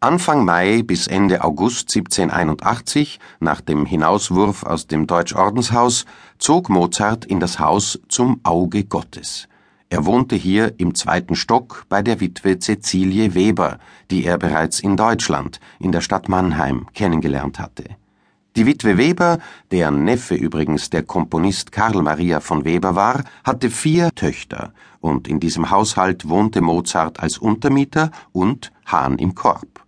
Anfang Mai bis Ende August 1781, nach dem Hinauswurf aus dem Deutschordenshaus, zog Mozart in das Haus Zum Auge Gottes. Er wohnte hier im zweiten Stock bei der Witwe Cäcilie Weber, die er bereits in Deutschland, in der Stadt Mannheim, kennengelernt hatte. Die Witwe Weber, deren Neffe übrigens der Komponist Karl Maria von Weber war, hatte vier Töchter, und in diesem Haushalt wohnte Mozart als Untermieter und Hahn im Korb.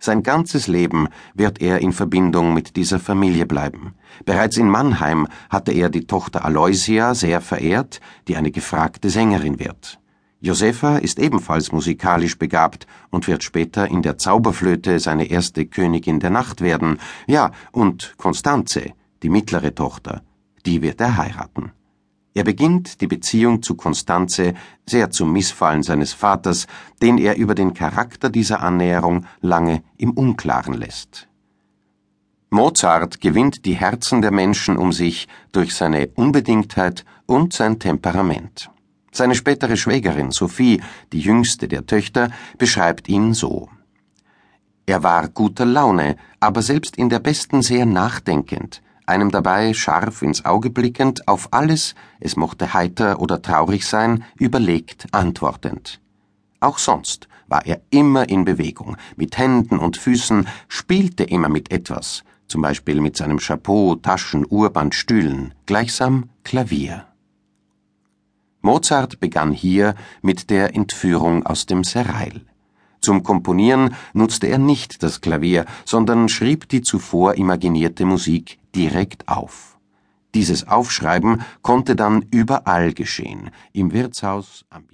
Sein ganzes Leben wird er in Verbindung mit dieser Familie bleiben. Bereits in Mannheim hatte er die Tochter Aloysia sehr verehrt, die eine gefragte Sängerin wird. Josefa ist ebenfalls musikalisch begabt und wird später in der Zauberflöte seine erste Königin der Nacht werden. Ja, und Constanze, die mittlere Tochter, die wird er heiraten. Er beginnt die Beziehung zu Constanze sehr zum Missfallen seines Vaters, den er über den Charakter dieser Annäherung lange im Unklaren lässt. Mozart gewinnt die Herzen der Menschen um sich durch seine Unbedingtheit und sein Temperament. Seine spätere Schwägerin Sophie, die jüngste der Töchter, beschreibt ihn so. Er war guter Laune, aber selbst in der besten sehr nachdenkend, einem dabei scharf ins Auge blickend, auf alles, es mochte heiter oder traurig sein, überlegt antwortend. Auch sonst war er immer in Bewegung, mit Händen und Füßen, spielte immer mit etwas, zum Beispiel mit seinem Chapeau, Taschen, Urband, Stühlen, gleichsam Klavier. Mozart begann hier mit der Entführung aus dem Serail. Zum Komponieren nutzte er nicht das Klavier, sondern schrieb die zuvor imaginierte Musik direkt auf. Dieses Aufschreiben konnte dann überall geschehen, im Wirtshaus, am